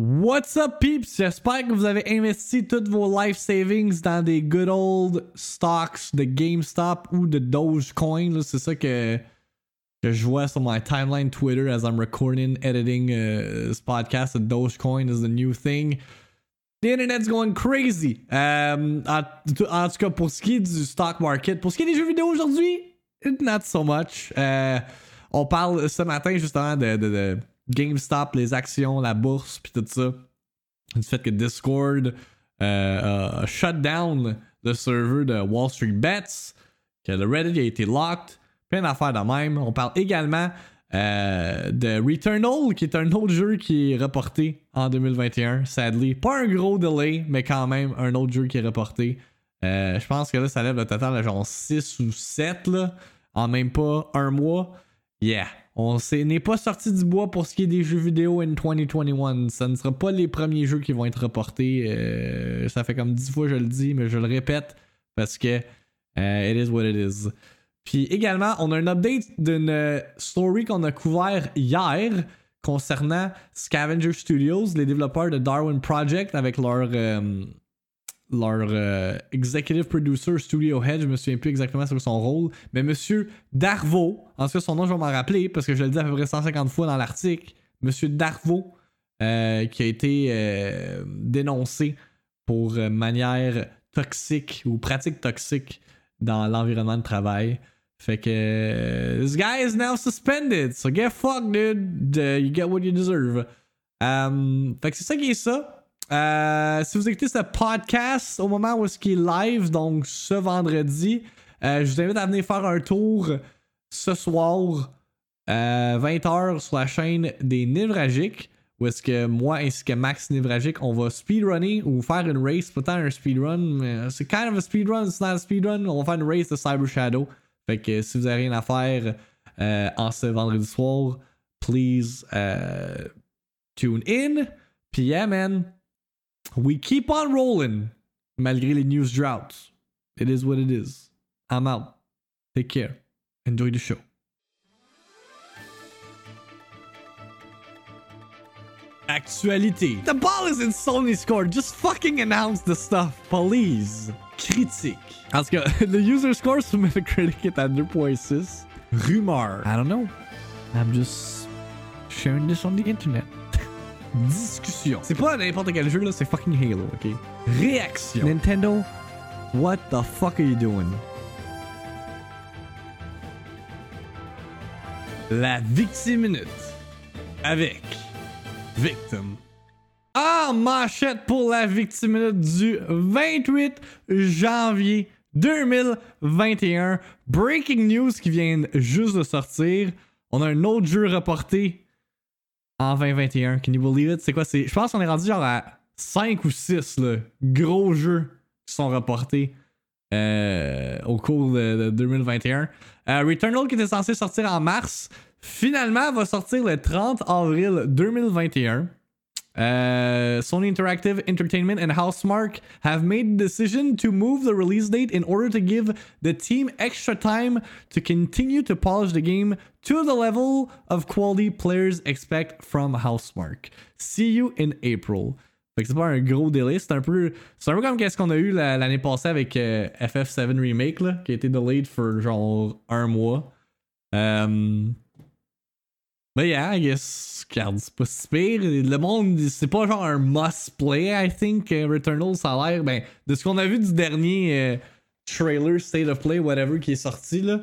What's up, peeps? J'espère que vous avez investi toutes vos life savings dans des good old stocks de GameStop ou de Dogecoin. C'est ça que, que je vois sur my timeline Twitter as I'm recording, editing uh, this podcast. The Dogecoin is the new thing. The internet's going crazy. Um, en, en, tout cas, pour ce qui est du stock market, pour ce qui est des jeux vidéo aujourd'hui, not so much. Uh, on parle ce matin justement de, de, de GameStop, les actions, la bourse, puis tout ça. Du fait que Discord euh, a shut down le serveur de Wall Street Bets, que le Reddit a été locked, plein d'affaires de même. On parle également euh, de Returnal, qui est un autre jeu qui est reporté en 2021, sadly. Pas un gros delay, mais quand même un autre jeu qui est reporté. Euh, je pense que là, ça lève le total à genre 6 ou 7 là, en même pas un mois. Yeah, on n'est pas sorti du bois pour ce qui est des jeux vidéo in 2021. Ça ne sera pas les premiers jeux qui vont être reportés. Euh, ça fait comme 10 fois que je le dis, mais je le répète parce que uh, it is what it is. Puis également, on a un update d'une story qu'on a couvert hier concernant Scavenger Studios, les développeurs de Darwin Project avec leur euh, leur euh, executive producer studio head, je me souviens plus exactement sur son rôle, mais monsieur Darvo, en tout cas son nom je vais m'en rappeler parce que je le dis à peu près 150 fois dans l'article, monsieur Darvo euh, qui a été euh, dénoncé pour manière toxique ou pratique toxique dans l'environnement de travail. Fait que this guy is now suspended, so get fucked dude, you get what you deserve. Um, fait que c'est ça qui est ça. Euh, si vous écoutez ce podcast au moment où est-ce qu'il est live, donc ce vendredi, euh, je vous invite à venir faire un tour ce soir, 20h euh, sur la chaîne des Névragiques, où est-ce que moi ainsi que Max Névragique, on va speedrunner ou faire une race, pas tant un speedrun, mais c'est kind of a speedrun, it's not a speedrun, on va faire une race de Cyber Shadow. Fait que si vous avez rien à faire en ce vendredi soir, please tune in. Puis yeah, man. We keep on rolling malgré les news droughts. It is what it is. I'm out. Take care. Enjoy the show. Actualité. The ball is in Sony's court. Just fucking announce the stuff, please. Critique. Tout cas, uh, the user score sur Metacritic est à 2.6. Rumeur. I don't know. I'm just sharing this on the internet discussion. C'est pas n'importe quel jeu, là, c'est fucking Halo, ok? Réaction. Nintendo, what the fuck are you doing? La Victime Minute. Avec Victim. Ah, manchette pour la Victime Minute du 28 janvier 2021. Breaking news qui vient juste de sortir. On a un autre jeu reporté en 2021. Can you believe it? C'est quoi? Je pense qu'on est rendu genre à 5 ou 6 là, gros jeux qui sont reportés euh, au cours de, 2021. Euh, Returnal qui était censé sortir en mars, finalement va sortir le 30 avril 2021. Uh, Sony Interactive Entertainment and Housemark have made the decision to move the release date in order to give the team extra time to continue to polish the game to the level of quality players expect from Housemark. See you in April. Fait que c'est pas un gros délai, c'est un peu c'est un peu comme qu'est-ce qu'on a eu l'année passée avec euh, FF7 Remake là, qui a été delayed for genre un mois. Um, mais yeah, I guess, regarde, c'est pas si pire. Le monde, c'est pas genre un must play, I think. Returnal, ça a l'air, ben, de ce qu'on a vu du dernier euh, trailer, State of Play, whatever, qui est sorti, là.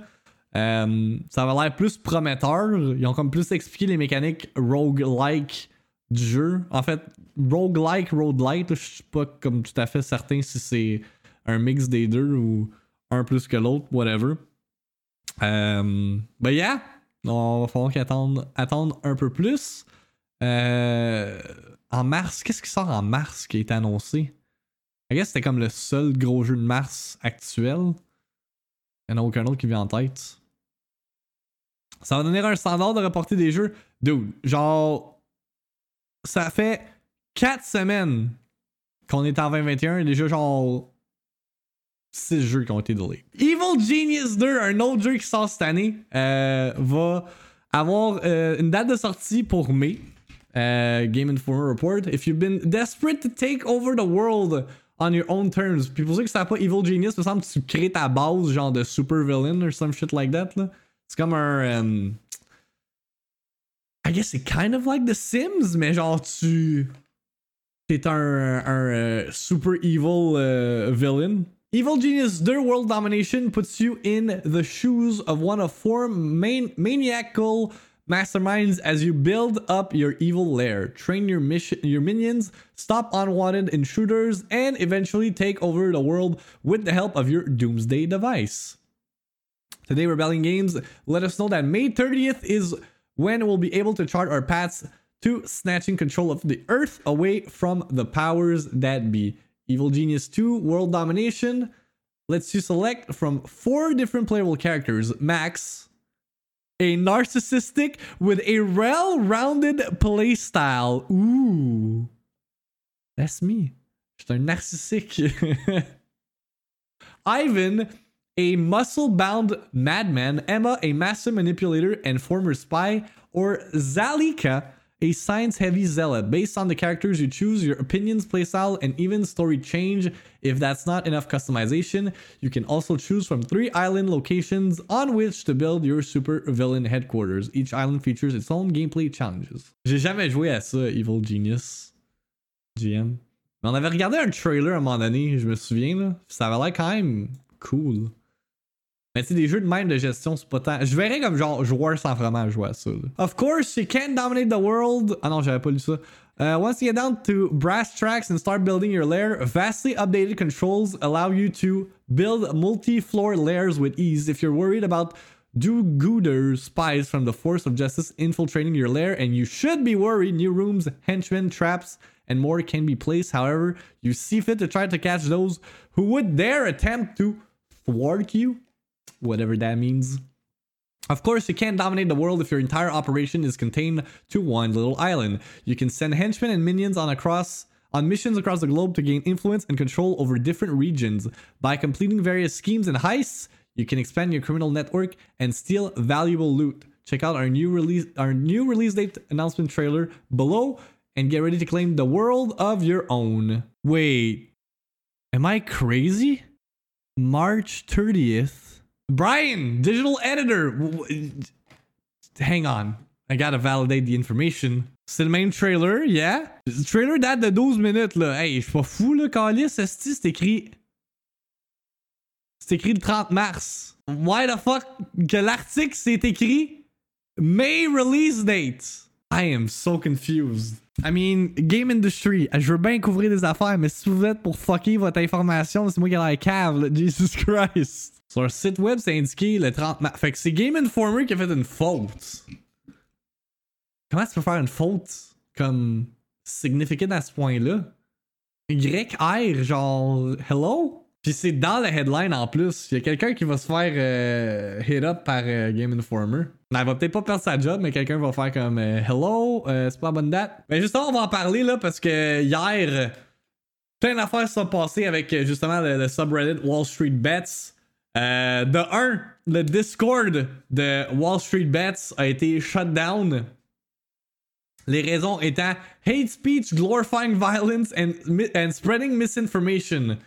Euh, ça avait l'air plus prometteur. Ils ont comme plus expliqué les mécaniques roguelike du jeu. En fait, roguelike, roguelite, je suis pas comme tout à fait certain si c'est un mix des deux ou un plus que l'autre, whatever. Euh, ben yeah, on va falloir attendre, attendre un peu plus. Euh, en mars, qu'est-ce qui sort en mars qui est annoncé? Je guess c'était comme le seul gros jeu de mars actuel. Il n'y en a aucun autre qui vient en tête. Ça va donner un standard de reporter des jeux. Dude, genre. Ça fait 4 semaines qu'on est en 2021 et déjà genre 6 jeux qui ont été delayed. Evil Genius 2, un autre jeu qui sort cette année, euh, va avoir euh, une date de sortie pour mai. Uh, Game Informer report. If you've been desperate to take over the world on your own terms, puis pour ceux qui savent pas Evil Genius, me semble que tu crées ta base genre de super villain or some shit like that. C'est comme un. Um, I guess it's kind of like The Sims, mais genre tu. T'es un, un super evil uh, villain. Evil Genius 2 World Domination puts you in the shoes of one of four main maniacal masterminds as you build up your evil lair, train your mission, your minions, stop unwanted intruders, and eventually take over the world with the help of your doomsday device. Today, Rebellion Games let us know that May 30th is when we'll be able to chart our paths to snatching control of the Earth away from the powers that be. Evil Genius 2 World Domination lets you select from four different playable characters Max, a narcissistic with a well rounded playstyle. Ooh, that's me. Je suis un. Ivan, a muscle bound madman. Emma, a master manipulator and former spy. Or Zalika, a science heavy zealot. Based on the characters you choose, your opinions, playstyle, and even story change. If that's not enough customization, you can also choose from three island locations on which to build your super villain headquarters. Each island features its own gameplay challenges. J'ai jamais joué à ça, Evil Genius. GM. Mais on avait regardé un trailer à un moment donné, je me souviens, là. Ça avait l'air quand même cool. Mais tu des jeux de même de gestion, c'est. Je verrais comme genre joueur sans vraiment jouer à ça. Of course, you can't dominate the world. Ah non, j'avais pas lu ça. Uh, once you get down to brass tracks and start building your lair, vastly updated controls allow you to build multi-floor layers with ease. If you're worried about do-gooder spies from the force of justice infiltrating your lair, and you should be worried, new rooms, henchmen, traps, and more can be placed. However, you see fit to try to catch those who would dare attempt to thwart you whatever that means. Of course, you can't dominate the world if your entire operation is contained to one little island. You can send henchmen and minions on across on missions across the globe to gain influence and control over different regions. By completing various schemes and heists, you can expand your criminal network and steal valuable loot. Check out our new release our new release date announcement trailer below and get ready to claim the world of your own. Wait. Am I crazy? March 30th Brian, digital editor. Hang on. I gotta validate the information. C'est le même trailer, yeah? Le trailer date de 12 minutes, là. Hey, je suis pas fou, là, Calis. C'est écrit. C'est écrit le 30 mars. Why the fuck que l'article c'est écrit May release date? I am so confused. I mean, game industry, je veux bien couvrir des affaires, mais si vous êtes pour fucker votre information, c'est moi qui ai la cave, là. Jesus Christ. Sur leur site web, c'est indiqué le 30 mars. Fait que c'est Game Informer qui a fait une faute. Comment tu peux faire une faute comme significant à ce point-là? YR, genre, hello? Puis c'est dans la headline en plus. Il y a quelqu'un qui va se faire euh, hit up par euh, Game Informer. Elle va peut-être pas perdre sa job, mais quelqu'un va faire comme euh, Hello, c'est pas la bonne date. Mais justement, on va en parler là parce que hier, plein d'affaires se sont passées avec justement le subreddit Wall Street Bets. Euh, de 1, le Discord de Wall Street Bets a été shut down. Les raisons étant hate speech, glorifying violence, and, and spreading misinformation.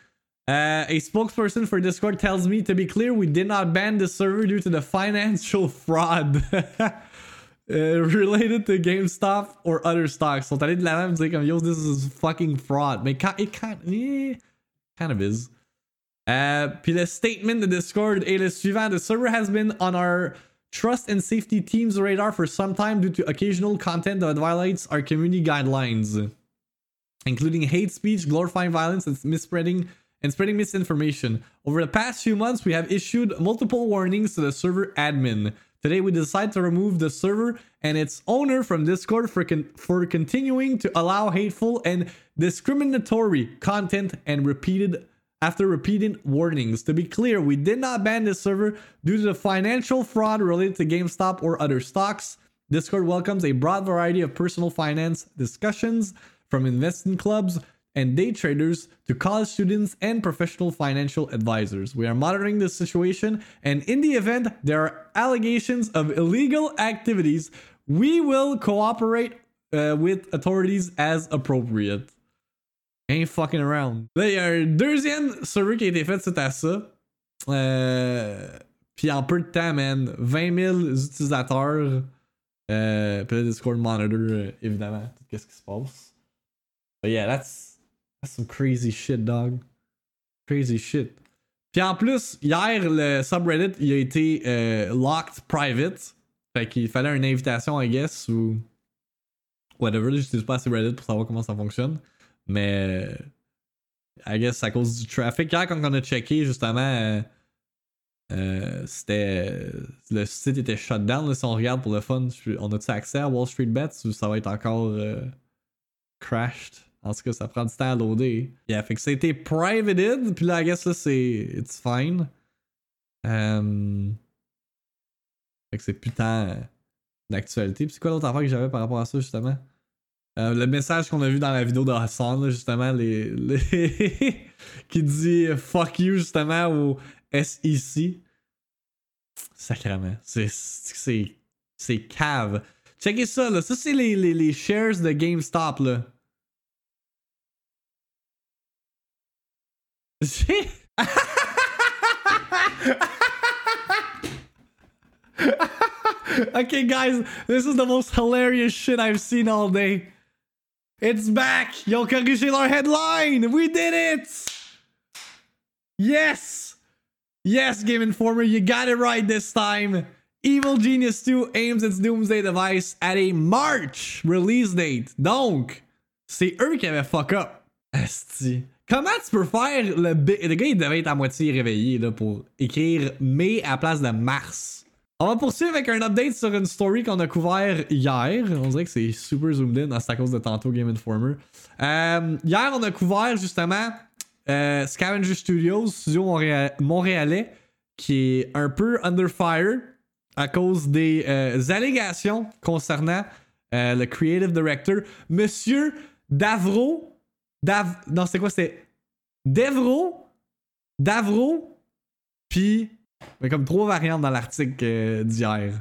Uh, a spokesperson for Discord tells me to be clear, we did not ban the server due to the financial fraud uh, related to GameStop or other stocks. Sont allés de la même dire comme yo, this is fucking fraud. Mais it kind, eh, kind of is. Uh, puis le statement de Discord est le suivant. The server has been on our trust and safety team's radar for some time due to occasional content that violates our community guidelines, including hate speech, glorifying violence, and misspreading and spreading misinformation. Over the past few months, we have issued multiple warnings to the server admin. Today, we decide to remove the server and its owner from Discord for, con- for continuing to allow hateful and discriminatory content and repeated after repeated warnings. To be clear, we did not ban this server due to the financial fraud related to GameStop or other stocks. Discord welcomes a broad variety of personal finance discussions from investing clubs and day traders to college students and professional financial advisors. We are monitoring this situation, and in the event there are allegations of illegal activities, we will cooperate uh, with authorities as appropriate. Ain't fucking around. Là, il y a un deuxième serveur qui a été fait suite à ça. Euh, puis en peu de temps, man, 20 000 utilisateurs. Euh, puis le Discord monitor, euh, évidemment, qu'est-ce qui se passe. But yeah, that's, that's some crazy shit, dog. Crazy shit. Puis en plus, hier, le subreddit, il a été euh, locked private. Fait qu'il fallait une invitation, I guess, ou whatever. J'utilise pas assez Reddit pour savoir comment ça fonctionne. Mais I guess à cause du traffic. Hier, quand on a checké, justement, euh, euh, c'était. Le site était shut down. Là, si on regarde pour le fun, on a-tu accès à Wall Street Bets ou ça va être encore euh, crashed? En tout cas, ça prend du temps à loader. Yeah, fait que c'était privated, puis là, I guess là, c'est. It's fine. Fait que c'est putain d'actualité. Puis c'est quoi l'autre affaire que j'avais par rapport à ça, justement? Euh, le message qu'on a vu dans la vidéo de Hassan, justement, les, qui dit fuck you, justement, au SEC. Sacrement. C'est cave. Checkez ça, là. Ça, c'est les, les, les shares de GameStop, là. okay, guys, this is the most hilarious shit I've seen all day. It's back! Yo, corrigé leur headline! We did it! Yes! Yes, Game Informer, you got it right this time. Evil Genius 2 aims its Doomsday device at a March release date. Donc, c'est eux qui avaient fuck up. Asti. Comment tu peux faire le... Le gars, il devait être à moitié réveillé là, pour écrire mai à la place de mars. On va poursuivre avec un update sur une story qu'on a couvert hier. On dirait que c'est super zoomed in, c'est à cause de tantôt Game Informer. Euh, hier, on a couvert justement euh, Scavenger Studios, studio montréalais, qui est un peu under fire à cause des euh, allégations concernant le creative director, Monsieur Davro. Dav non, c'est quoi? C'était Devro, Davro, puis mais comme trois variantes dans l'article euh, d'hier.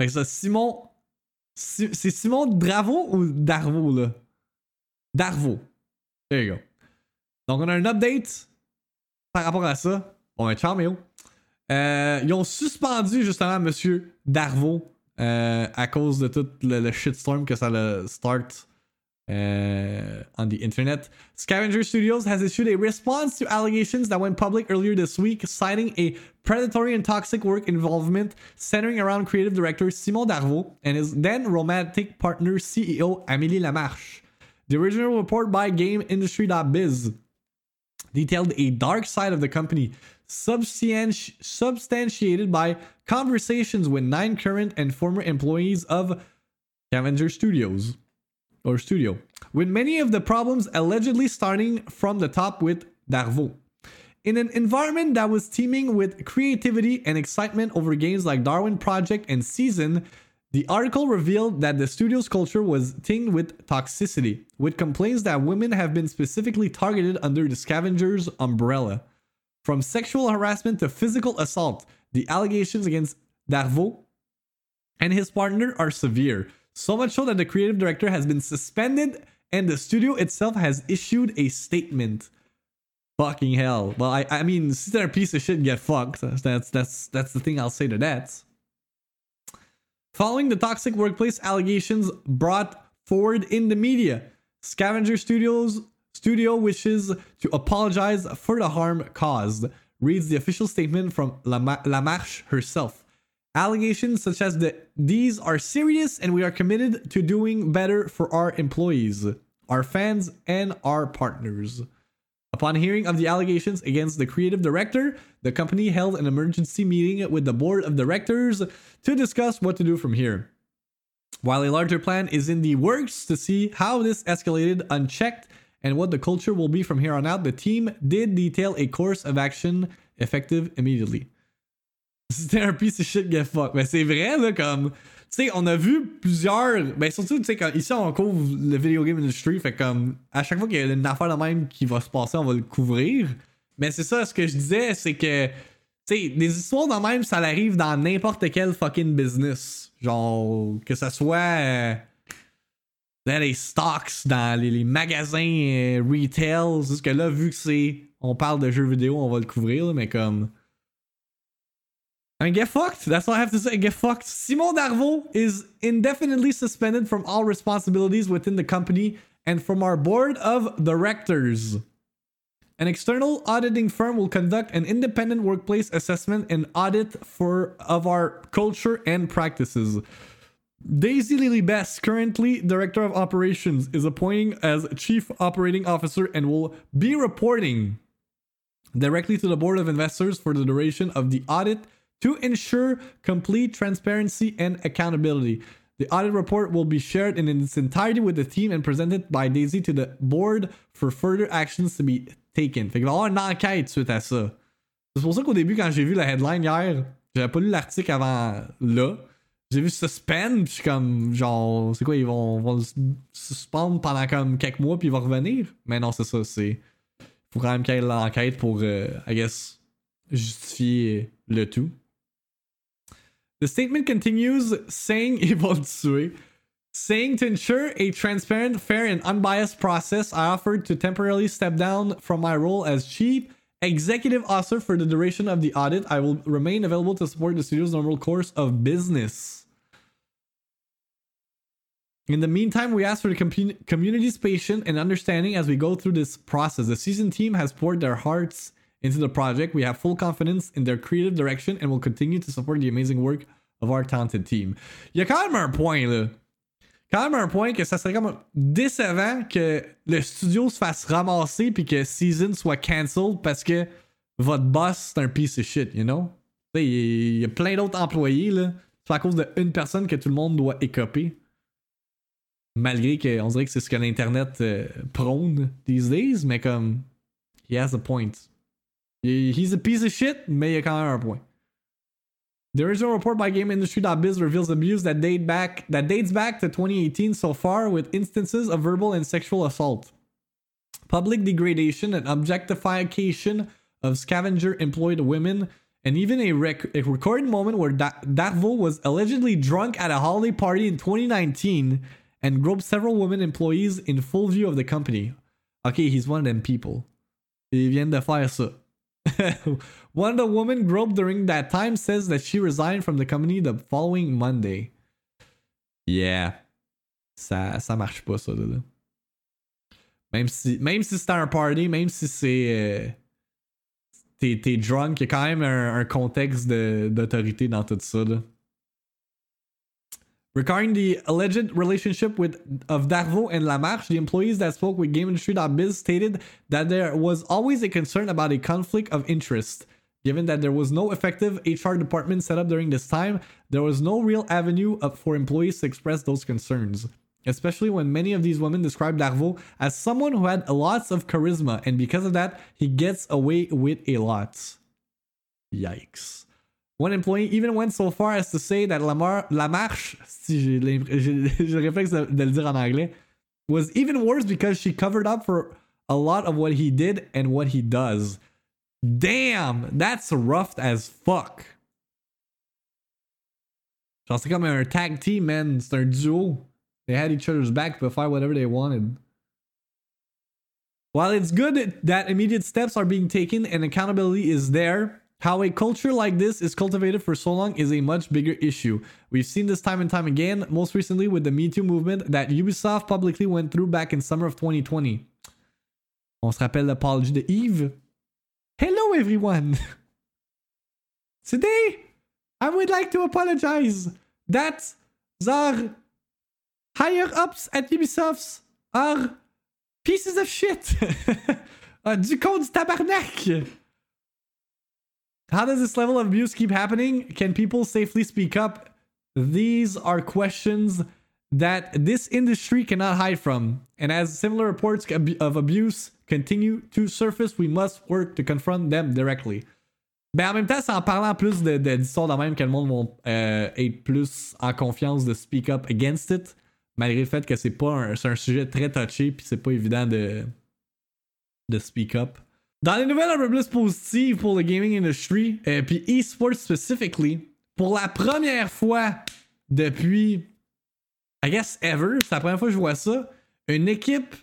Fait que ça, Simon. c'est Simon Dravo ou Darvo, là? Darvo. There you go. Donc, on a un update par rapport à ça. Ben, ciao, Méo. Euh, ils ont suspendu justement Monsieur Darvo euh, à cause de tout le, le shitstorm que ça le start uh, on the internet. Scavenger Studios has issued a response to allegations that went public earlier this week, citing a predatory and toxic work involvement centering around creative director Simon Darvaux and his then romantic partner CEO Amélie Lamarche. The original report by GameIndustry.biz detailed a dark side of the company, substanti- substantiated by conversations with nine current and former employees of Scavenger Studios or studio, with many of the problems allegedly starting from the top with Darvaux. In an environment that was teeming with creativity and excitement over games like Darwin Project and Season, the article revealed that the studio's culture was tinged with toxicity, with complaints that women have been specifically targeted under the Scavengers umbrella. From sexual harassment to physical assault, the allegations against Darvaux and his partner are severe, so much so that the creative director has been suspended and the studio itself has issued a statement. Fucking hell. Well, I, I mean, since they're a piece of shit, get fucked. That's that's that's the thing I'll say to that. Following the toxic workplace allegations brought forward in the media, Scavenger Studios studio wishes to apologize for the harm caused. Reads the official statement from La, La Marche herself. Allegations such as that these are serious and we are committed to doing better for our employees, our fans, and our partners. Upon hearing of the allegations against the creative director, the company held an emergency meeting with the board of directors to discuss what to do from here. While a larger plan is in the works to see how this escalated unchecked and what the culture will be from here on out, the team did detail a course of action effective immediately. C'était un piece of shit get fuck. Mais c'est vrai, là, comme. Tu sais, on a vu plusieurs. Ben, surtout, tu sais, ici, on couvre le video game industry. Fait comme. À chaque fois qu'il y a une affaire de même qui va se passer, on va le couvrir. Mais c'est ça, ce que je disais, c'est que. Tu sais, des histoires de même, ça arrive dans n'importe quel fucking business. Genre, que ce soit euh, dans les stocks, dans les, magasins euh, retail. Parce que là, vu que c'est. On parle de jeux vidéo, on va le couvrir, mais comme. I get fucked. That's all I have to say. Get fucked. Simon Darvaux is indefinitely suspended from all responsibilities within the company and from our board of directors. An external auditing firm will conduct an independent workplace assessment and audit for of our culture and practices. Daisy Lily Best, currently Director of Operations, is appointing as Chief Operating Officer and will be reporting directly to the Board of Investors for the duration of the audit to ensure complete transparency and accountability. The audit report will be shared in its entirety with the team and presented by Daisy to the board for further actions to be taken. Fait qu'il va y avoir une enquête suite à ça. C'est pour ça qu'au début, quand j'ai vu la headline hier, j'avais pas lu l'article avant là. J'ai vu Suspend, puis comme, genre, c'est quoi, ils vont, vont suspendre pendant comme quelques mois, puis ils vont revenir? Mais non, c'est ça, c'est. Faut quand même qu'il y ait l'enquête pour, euh, I guess, justifier le tout. The statement continues saying saying to ensure a transparent, fair, and unbiased process, I offered to temporarily step down from my role as chief executive officer for the duration of the audit. I will remain available to support the studio's normal course of business. In the meantime, we ask for the com- community's patience and understanding as we go through this process. The season team has poured their hearts into the project. We have full confidence in their creative direction and will continue to support the amazing work of our talented team. Il y a quand même un point là. Quand même un point que ça serait comme décevant que le studio se fasse ramasser puis que season soit cancelled parce que votre boss c'est un piece of shit, you know? Il y a plein d'autres employés là. C'est à cause d'une personne que tout le monde doit écoper. Malgré qu'on dirait que c'est ce que l'internet euh, prône these days, mais comme he has a point. He's a piece of shit, mais il a quand même un point. The original report by GameIndustry.biz reveals abuse that date back that dates back to 2018 so far, with instances of verbal and sexual assault, public degradation, and objectification of scavenger employed women, and even a, rec- a recorded moment where da- Darvo was allegedly drunk at a holiday party in 2019 and groped several women employees in full view of the company. Okay, he's one of them people. Il vient de faire ça. The women groped during that time says that she resigned from the company the following Monday. Yeah. Ça, ça marche pas, ça, là. Même si, même si c'est un party, même si c'est. Euh, t'es, drunk, il y a quand même un, un contexte d'autorité dans tout ça, là. Regarding the alleged relationship with of Darvo and Lamarche, the employees that spoke with GameIndustry.biz stated that there was always a concern about a conflict of interest. Given that there was no effective HR department set up during this time, there was no real avenue for employees to express those concerns. Especially when many of these women described Darvo as someone who had lots of charisma, and because of that, he gets away with a lot. Yikes. One employee even went so far as to say that Lamar, Lamarche, si j'ai le réflexe de, de le dire en anglais, was even worse because she covered up for a lot of what he did and what he does. Damn, that's rough as fuck. Genre, c'est comme un tag team, man. C'est un duo. They had each other's back to fight whatever they wanted. While it's good that immediate steps are being taken and accountability is there, how a culture like this is cultivated for so long is a much bigger issue. We've seen this time and time again, most recently with the Me Too movement that Ubisoft publicly went through back in summer of 2020. On se rappelle l'apologie de Yves. Hello everyone! Today, I would like to apologize that our higher ups at Ubisoft are pieces of shit. uh, du code tabarnak! How does this level of abuse keep happening? Can people safely speak up? These are questions that this industry cannot hide from. And as similar reports of abuse continue to surface, we must work to confront them directly. Ben en même temps, c'est en parlant plus de, d'histoires de même que le monde va euh, être plus en confiance de speak up against it, malgré le fait que c'est pas un, sujet très touché puis c'est pas évident de, de speak. Dans les nouvelles un peu plus positives pour le gaming industry, et puis esports specifically, pour la première fois depuis, I guess ever, c'est la première fois que je vois ça, une équipe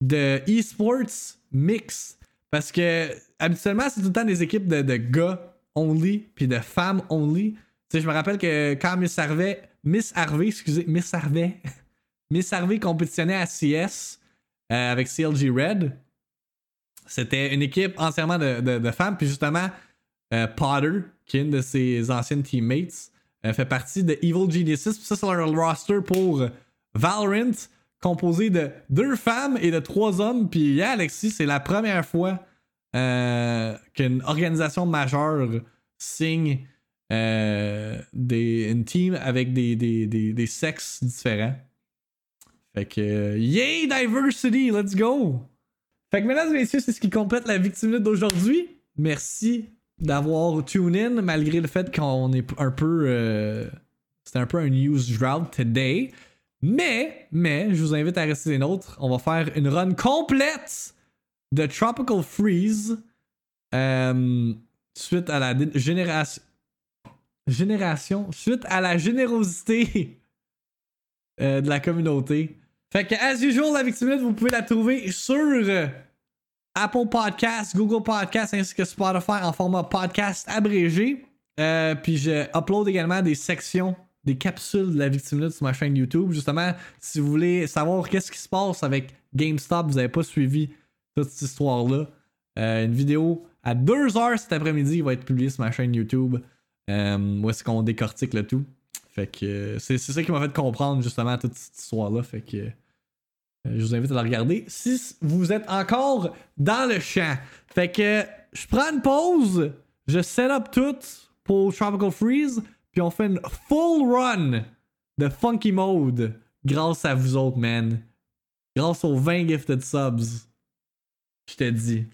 de esports mix. Parce que habituellement, c'est tout le temps des équipes de, de gars only, puis de femmes only. Tu sais, je me rappelle que quand Miss Harvey, Miss Harvey, excusez, Miss Harvey, Miss Harvey compétitionnait à CS euh, avec CLG Red, c'était une équipe entièrement de, femmes, puis justement, euh, Potter, qui est une de ses anciennes teammates, euh, fait partie de Evil Geniuses. Puis ça, c'est leur roster pour Valorant, composé de deux femmes et de trois hommes. Puis yeah, Alexis, c'est la première fois euh, qu'une organisation majeure signe des, une team avec des, des, des, des sexes différents. Fait que, yay, diversity, let's go! Fait que, mesdames et messieurs, c'est ce qui complète la victime d'aujourd'hui. Merci d'avoir tune in, malgré le fait qu'on est un peu. Euh, C'était un peu un news drought today. Mais, mais, je vous invite à rester des nôtres. On va faire une run complète de Tropical Freeze euh, suite à la génération. Génération. Suite à la générosité euh, de la communauté. Fait que, as usual, la victime, vous pouvez la trouver sur Apple Podcasts, Google Podcasts ainsi que Spotify en format podcast abrégé. Euh, puis je upload également des sections, des capsules de la victime sur ma chaîne YouTube. Justement, si vous voulez savoir qu'est-ce qui se passe avec GameStop, vous n'avez pas suivi toute cette histoire-là. Euh, une vidéo à 2h cet après-midi va être publiée sur ma chaîne YouTube. Euh, où est-ce qu'on décortique le tout. Fait que c'est ça qui m'a fait comprendre justement toute cette histoire-là. Fait que je vous invite à la regarder si vous êtes encore dans le champ. Fait que je prends une pause, je set up tout pour Tropical Freeze, puis on fait une full run de Funky Mode grâce à vous autres, man. Grâce aux 20 gifted subs. Je te dis.